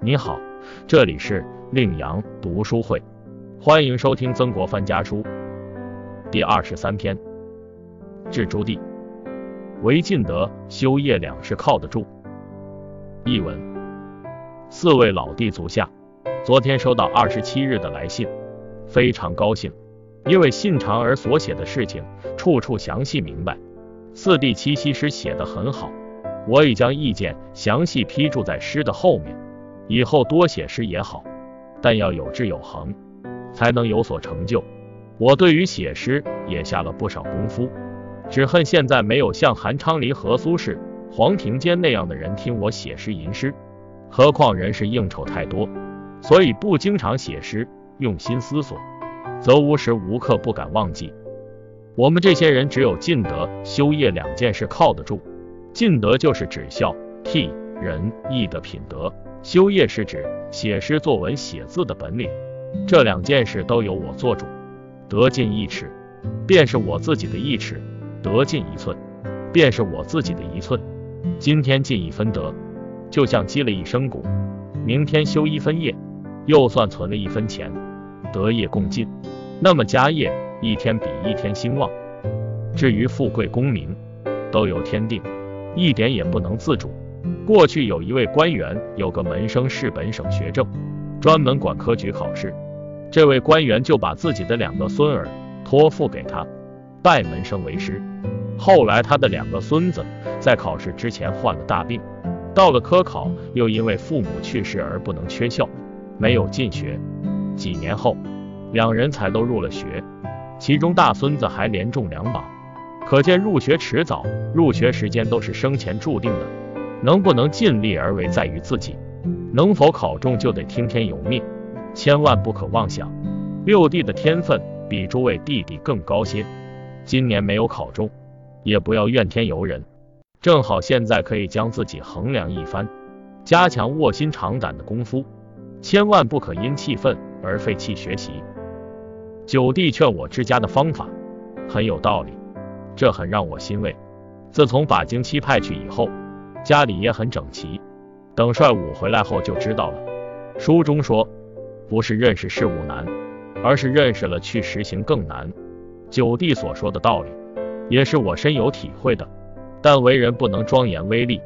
你好，这里是令阳读书会，欢迎收听曾国藩家书第二十三篇。致朱棣，唯尽德、修业两事靠得住。译文：四位老弟足下，昨天收到二十七日的来信，非常高兴，因为信长儿所写的事情处处详细明白。四弟七夕诗写得很好，我已将意见详细批注在诗的后面。以后多写诗也好，但要有志有恒，才能有所成就。我对于写诗也下了不少功夫，只恨现在没有像韩昌黎和苏轼、黄庭坚那样的人听我写诗吟诗。何况人事应酬太多，所以不经常写诗，用心思索，则无时无刻不敢忘记。我们这些人只有尽德、修业两件事靠得住。尽德就是指孝悌仁义的品德。修业是指写诗作文写字的本领，这两件事都由我做主。得进一尺，便是我自己的一尺；得进一寸，便是我自己的一寸。今天进一分德，就像积了一升谷；明天修一分业，又算存了一分钱。德业共进，那么家业一天比一天兴旺。至于富贵功名，都由天定，一点也不能自主。过去有一位官员，有个门生是本省学政，专门管科举考试。这位官员就把自己的两个孙儿托付给他，拜门生为师。后来他的两个孙子在考试之前患了大病，到了科考又因为父母去世而不能缺校，没有进学。几年后，两人才都入了学，其中大孙子还连中两榜，可见入学迟早，入学时间都是生前注定的。能不能尽力而为在于自己，能否考中就得听天由命，千万不可妄想。六弟的天分比诸位弟弟更高些，今年没有考中，也不要怨天尤人，正好现在可以将自己衡量一番，加强卧薪尝胆的功夫，千万不可因气愤而废弃学习。九弟劝我之家的方法很有道理，这很让我欣慰。自从把京期派去以后。家里也很整齐，等帅武回来后就知道了。书中说，不是认识事物难，而是认识了去实行更难。九弟所说的道理，也是我深有体会的。但为人不能庄严威力，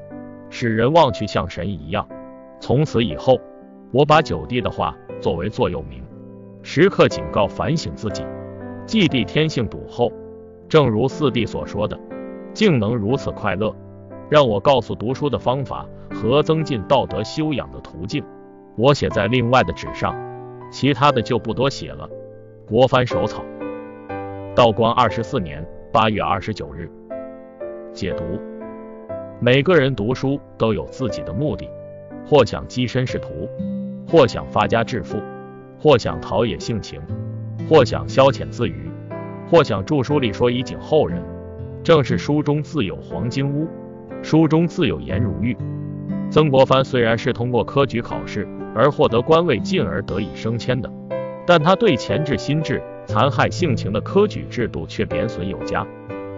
使人望去像神一样。从此以后，我把九弟的话作为座右铭，时刻警告反省自己。季弟天性笃厚，正如四弟所说的，竟能如此快乐。让我告诉读书的方法和增进道德修养的途径，我写在另外的纸上，其他的就不多写了。国藩手草，道光二十四年八月二十九日。解读：每个人读书都有自己的目的，或想跻身仕途，或想发家致富，或想陶冶性情，或想消遣自娱，或想著书立说以警后人。正是书中自有黄金屋。书中自有颜如玉。曾国藩虽然是通过科举考试而获得官位，进而得以升迁的，但他对前置心智、残害性情的科举制度却贬损有加。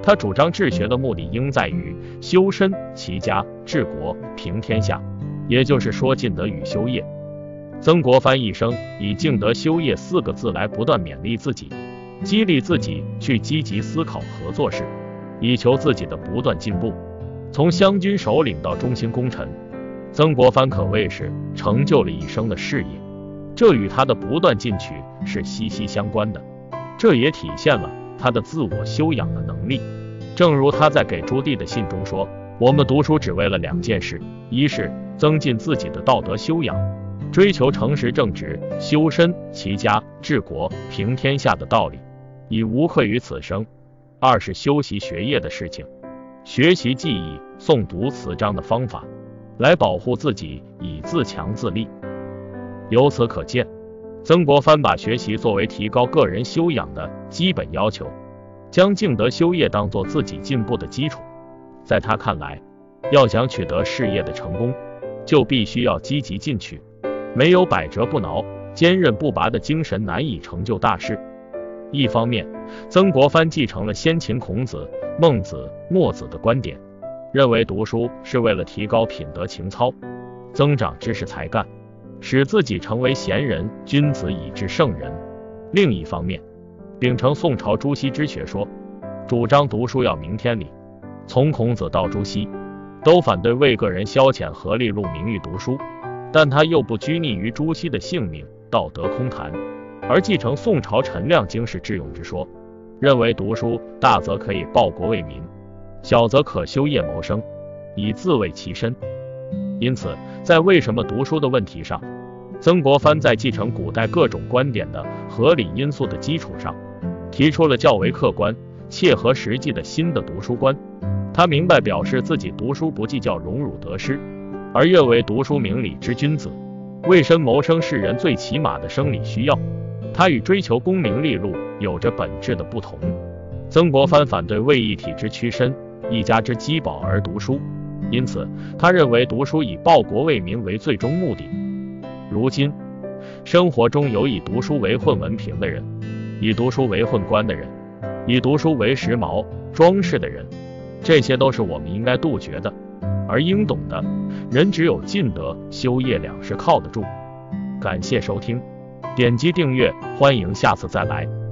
他主张治学的目的应在于修身齐家治国平天下，也就是说尽德与修业。曾国藩一生以敬德修业四个字来不断勉励自己，激励自己去积极思考合作事，以求自己的不断进步。从湘军首领到中兴功臣，曾国藩可谓是成就了一生的事业，这与他的不断进取是息息相关的。这也体现了他的自我修养的能力。正如他在给朱棣的信中说：“我们读书只为了两件事，一是增进自己的道德修养，追求诚实正直、修身齐家治国平天下的道理，以无愧于此生；二是修习学业的事情。”学习记忆、诵读词章的方法，来保护自己，以自强自立。由此可见，曾国藩把学习作为提高个人修养的基本要求，将敬德修业当做自己进步的基础。在他看来，要想取得事业的成功，就必须要积极进取，没有百折不挠、坚韧不拔的精神，难以成就大事。一方面，曾国藩继承了先秦孔子。孟子、墨子的观点，认为读书是为了提高品德情操，增长知识才干。使自己成为贤人君子以至圣人。另一方面，秉承宋朝朱熹之学说，主张读书要明天理。从孔子到朱熹，都反对为个人消遣和利禄名誉读书，但他又不拘泥于朱熹的性命道德空谈，而继承宋朝陈亮经世致用之说，认为读书大则可以报国为民，小则可修业谋生，以自卫其身。因此，在为什么读书的问题上，曾国藩在继承古代各种观点的合理因素的基础上，提出了较为客观、切合实际的新的读书观。他明白表示自己读书不计较荣辱得失，而愿为读书明理之君子，为身谋生是人最起码的生理需要。他与追求功名利禄有着本质的不同。曾国藩反对为一体之屈身、一家之饥饱而读书，因此他认为读书以报国为民为最终目的。如今生活中有以读书为混文凭的人，以读书为混官的人，以读书为时髦装饰的人。这些都是我们应该杜绝的，而应懂的人只有尽德修业两是靠得住。感谢收听，点击订阅，欢迎下次再来。